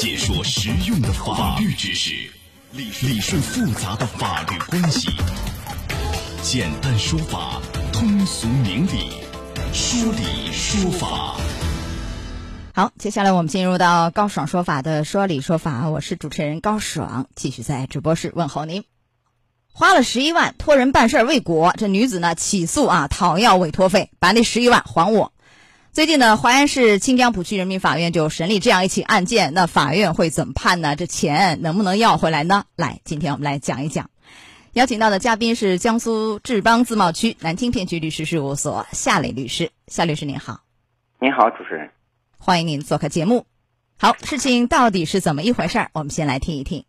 解说实用的法律知识，理理顺复杂的法律关系，简单说法，通俗明理，说理说法。好，接下来我们进入到高爽说法的说理说法，我是主持人高爽，继续在直播室问候您。花了十一万托人办事未果，这女子呢起诉啊，讨要委托费，把那十一万还我。最近呢，淮安市清江浦区人民法院就审理这样一起案件，那法院会怎么判呢？这钱能不能要回来呢？来，今天我们来讲一讲。邀请到的嘉宾是江苏志邦自贸区南京片区律师事务所夏磊律师，夏律师您好。您好，主持人。欢迎您做客节目。好，事情到底是怎么一回事儿？我们先来听一听。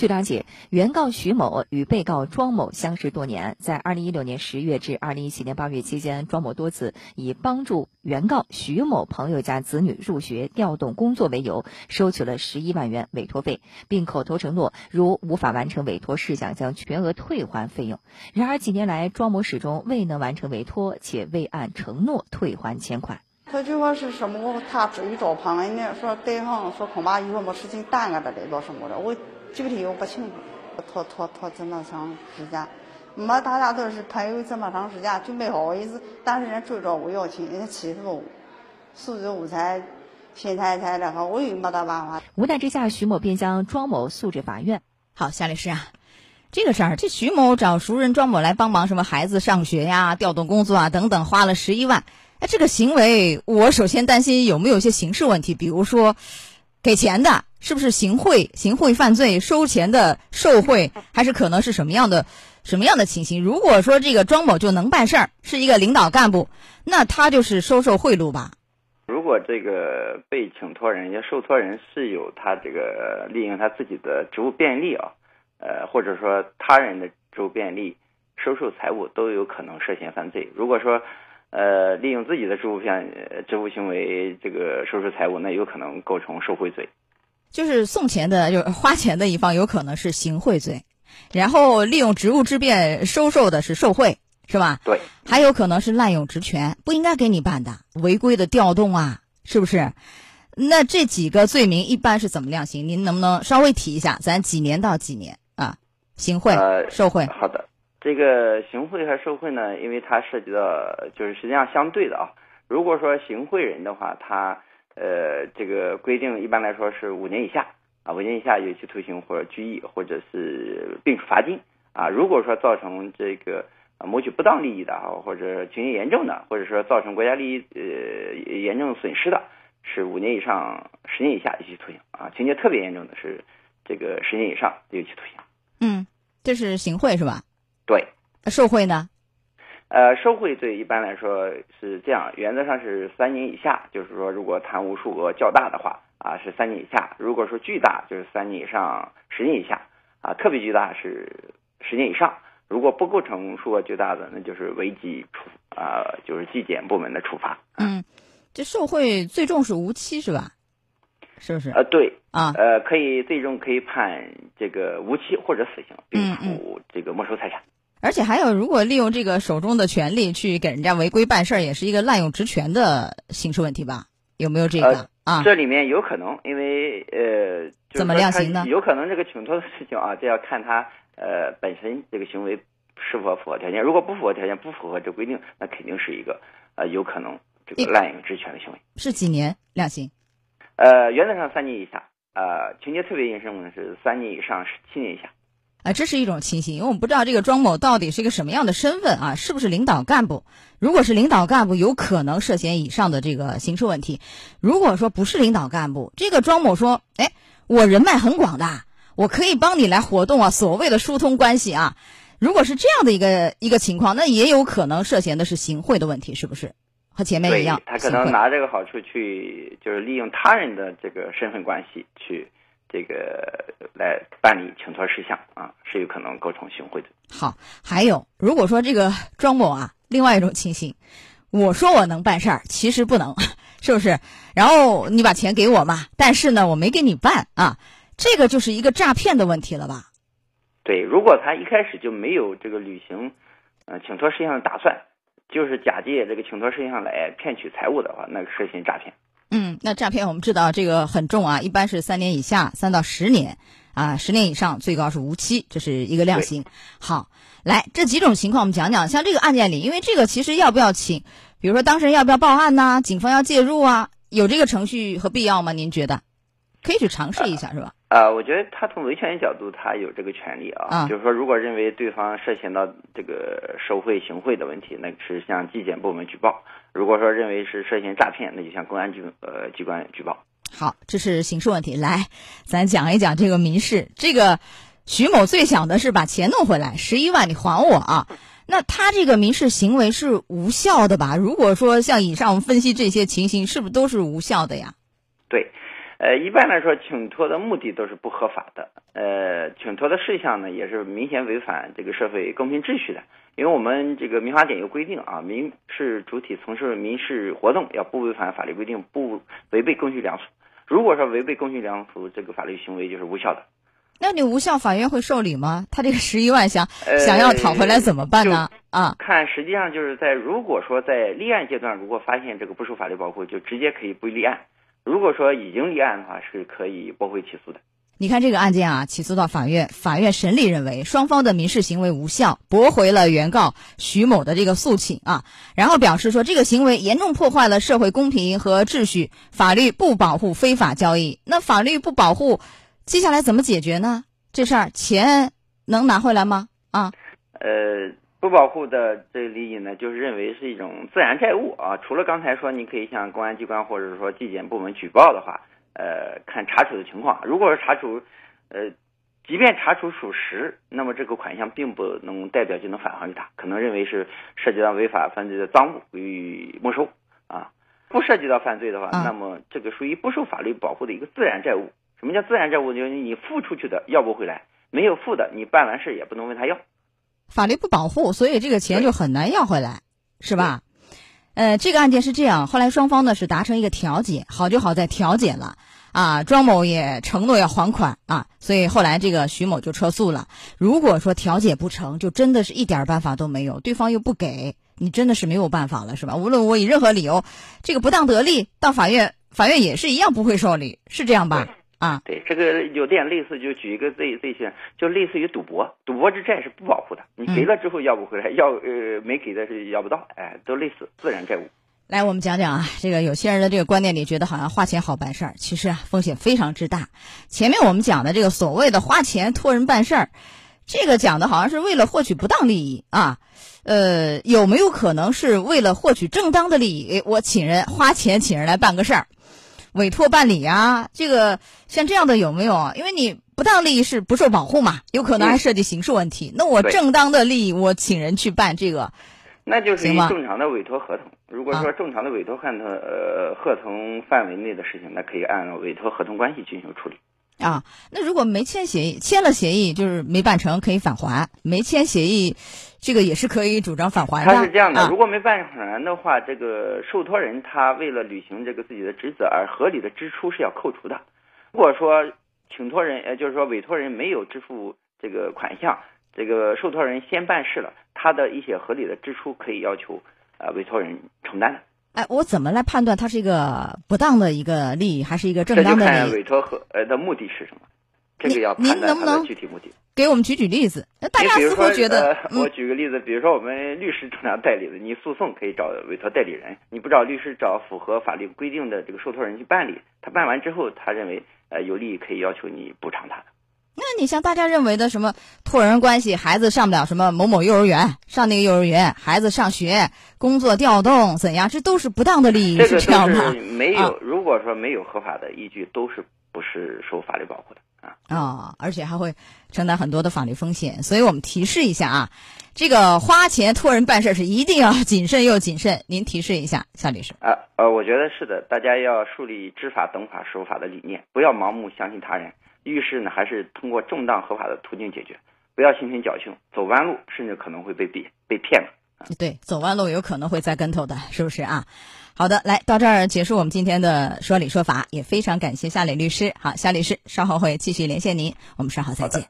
据了解，原告徐某与被告庄某相识多年，在二零一六年十月至二零一七年八月期间，庄某多次以帮助原告徐某朋友家子女入学、调动工作为由，收取了十一万元委托费，并口头承诺，如无法完成委托事项，将全额退还费用。然而，几年来，庄某始终未能完成委托，且未按承诺退还钱款。他就说是什么？他至于找旁人呢，说对方说恐怕以后没事情耽搁着来做什么的，我。具体我不清楚，拖拖拖这么长时间，没大家都是朋友这么长时间就没好意思，但是人追着我要钱，人家欺负我，素质无才，心太太的话，我也没得办法。无奈之下，徐某便将庄某诉至法院。好，夏律师啊，这个事儿，这徐某找熟人庄某来帮忙，什么孩子上学呀、调动工作啊等等，花了十一万。哎，这个行为，我首先担心有没有一些刑事问题，比如说给钱的。是不是行贿、行贿犯罪、收钱的受贿，还是可能是什么样的、什么样的情形？如果说这个庄某就能办事儿，是一个领导干部，那他就是收受贿赂吧？如果这个被请托人、也受托人是有他这个利用他自己的职务便利啊，呃，或者说他人的职务便利收受财物，都有可能涉嫌犯罪。如果说呃利用自己的职务便职务行为这个收受财物，那有可能构成受贿罪。就是送钱的，就是花钱的一方有可能是行贿罪，然后利用职务之便收受的是受贿，是吧？对，还有可能是滥用职权，不应该给你办的，违规的调动啊，是不是？那这几个罪名一般是怎么量刑？您能不能稍微提一下？咱几年到几年啊？行贿、受贿？好的，这个行贿和受贿呢，因为它涉及到就是实际上相对的啊。如果说行贿人的话，他。呃，这个规定一般来说是五年以下啊，五年以下有期徒刑或者拘役，或者是并处罚金啊。如果说造成这个啊谋取不当利益的啊，或者情节严重的，或者说造成国家利益呃严重损失的，是五年以上十年以下有期徒刑啊。情节特别严重的是这个十年以上有期徒刑。嗯，这是行贿是吧？对。受贿呢？呃，受贿罪一般来说是这样，原则上是三年以下，就是说如果贪污数额较大的话，啊是三年以下；如果说巨大，就是三年以上十年以下，啊特别巨大是十年以上。如果不构成数额巨大的，那就是违纪处啊，就是纪检部门的处罚。嗯，这受贿最重是无期是吧？是不是？呃，对啊，呃，可以最终可以判这个无期或者死刑，并处这个没收财产。而且还有，如果利用这个手中的权力去给人家违规办事儿，也是一个滥用职权的刑事问题吧？有没有这个啊？这里面有可能，因为呃，怎么量刑呢？有可能这个请托的事情啊，这要看他呃本身这个行为是否符合条件。如果不符合条件，不符合这规定，那肯定是一个呃有可能这个滥用职权的行为。是几年量刑？呃，原则上三年以下，呃，情节特别严重的是三年以上，七年以下。啊，这是一种情形，因为我们不知道这个庄某到底是一个什么样的身份啊，是不是领导干部？如果是领导干部，有可能涉嫌以上的这个刑事问题；如果说不是领导干部，这个庄某说：“哎，我人脉很广的，我可以帮你来活动啊，所谓的疏通关系啊。”如果是这样的一个一个情况，那也有可能涉嫌的是行贿的问题，是不是？和前面一样，他可能拿这个好处去，就是利用他人的这个身份关系去。这个来办理请托事项啊，是有可能构成行贿的。好，还有，如果说这个庄某啊，另外一种情形，我说我能办事儿，其实不能，是不是？然后你把钱给我嘛，但是呢，我没给你办啊，这个就是一个诈骗的问题了吧？对，如果他一开始就没有这个履行呃请托事项的打算，就是假借这个请托事项来骗取财物的话，那个涉嫌诈骗。嗯，那诈骗我们知道这个很重啊，一般是三年以下，三到十年啊，十年以上最高是无期，这是一个量刑。好，来这几种情况我们讲讲，像这个案件里，因为这个其实要不要请，比如说当事人要不要报案呐、警方要介入啊，有这个程序和必要吗？您觉得？可以去尝试一下，是吧？啊，我觉得他从维权角度，他有这个权利啊。啊就是说，如果认为对方涉嫌到这个受贿、行贿的问题，那是向纪检部门举报；如果说认为是涉嫌诈骗，那就向公安局呃机关举报。好，这是刑事问题。来，咱讲一讲这个民事。这个徐某最想的是把钱弄回来，十一万你还我啊！那他这个民事行为是无效的吧？如果说像以上我们分析这些情形，是不是都是无效的呀？对，呃，一般来说，请托的目的都是不合法的，呃，请托的事项呢也是明显违反这个社会公平秩序的。因为我们这个民法典有规定啊，民事主体从事民事活动要不违反法律规定，不违背公序良俗。如果说违背公序良俗，这个法律行为就是无效的。那你无效，法院会受理吗？他这个十一万想、呃想要讨回来怎么办呢？啊，看，实际上就是在如果说在立案阶段，如果发现这个不受法律保护，就直接可以不立案；如果说已经立案的话，是可以驳回起诉的。你看这个案件啊，起诉到法院，法院审理认为双方的民事行为无效，驳回了原告徐某的这个诉请啊，然后表示说这个行为严重破坏了社会公平和秩序，法律不保护非法交易。那法律不保护，接下来怎么解决呢？这事儿钱能拿回来吗？啊，呃，不保护的这个利益呢，就是认为是一种自然债务啊。除了刚才说你可以向公安机关或者说纪检部门举报的话，呃，看查处的情况。如果是查处，呃，即便查处属实，那么这个款项并不能代表就能返还给他，可能认为是涉及到违法犯罪的赃物，予以没收啊。不涉及到犯罪的话，啊那么这个属于不受法律保护的一个自然债务。什么叫自然债务？就是你付出去的要不回来，没有付的你办完事也不能问他要。法律不保护，所以这个钱就很难要回来，是吧？呃，这个案件是这样，后来双方呢是达成一个调解，好就好在调解了啊，庄某也承诺要还款啊，所以后来这个徐某就撤诉了。如果说调解不成，就真的是一点办法都没有，对方又不给你，真的是没有办法了，是吧？无论我以任何理由，这个不当得利到法院，法院也是一样不会受理，是这样吧？啊，对，这个有点类似，就举一个最最些，就类似于赌博，赌博之债是不保护的，你给了之后要不回来，要呃没给的是要不到，哎，都类似自然债务。来，我们讲讲啊，这个有些人的这个观念里觉得好像花钱好办事儿，其实啊风险非常之大。前面我们讲的这个所谓的花钱托人办事儿，这个讲的好像是为了获取不当利益啊，呃，有没有可能是为了获取正当的利益？诶我请人花钱请人来办个事儿，委托办理啊，这个像这样的有没有啊？因为你不当利益是不受保护嘛，有可能还涉及刑事问题。那我正当的利益，我请人去办这个，那就是一正常的委托合同。如果说正常的委托合同，呃，合同范围内的事情，那可以按委托合同关系进行处理。啊，那如果没签协议，签了协议就是没办成，可以返还；没签协议，这个也是可以主张返还的。他是这样的，啊如果没办还的话，这个受托人他为了履行这个自己的职责而合理的支出是要扣除的。如果说请托人，呃，就是说委托人没有支付这个款项，这个受托人先办事了，他的一些合理的支出可以要求呃委托人承担的。哎，我怎么来判断它是一个不当的一个利益，还是一个正当的利益？看委托和呃的目的是什么，这个要判断它的具体目的。给我们举举例子。那大家似乎觉得，呃，我嗯，举个例子，比如说我们律师正常代理的，你诉讼可以找委托代理人，你不找律师，找符合法律规定的这个受托人去办理，他办完之后，他认为呃有利益，可以要求你补偿他的。那你像大家认为的什么托人关系，孩子上不了什么某某幼儿园，上那个幼儿园，孩子上学、工作调动怎样，这都是不当的利益，这个是这样吧都是？没有，啊如果说没有合法的依据，都是不是受法律保护的啊。啊、而且还会承担很多的法律风险，所以我们提示一下啊，这个花钱托人办事是一定要谨慎又谨慎。您提示一下，夏律师。啊呃，我觉得是的，大家要树立知法懂法守法的理念，不要盲目相信他人。遇事呢，还是通过正当合法的途径解决，不要心存侥幸，走弯路，甚至可能会被骗被骗了。对，走弯路有可能会栽跟头的，是不是啊？好的，来到这儿结束我们今天的说理说法，也非常感谢夏磊律师。好，夏律师稍后会继续连线您，我们稍后再见。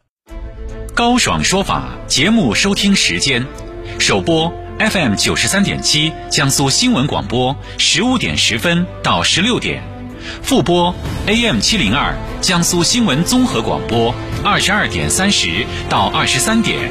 高爽说法节目收听时间，首播 FM 九十三点七，江苏新闻广播，十五点十分到十六点；复播 AM 七零二，江苏新闻综合广播，二十二点三十到二十三点。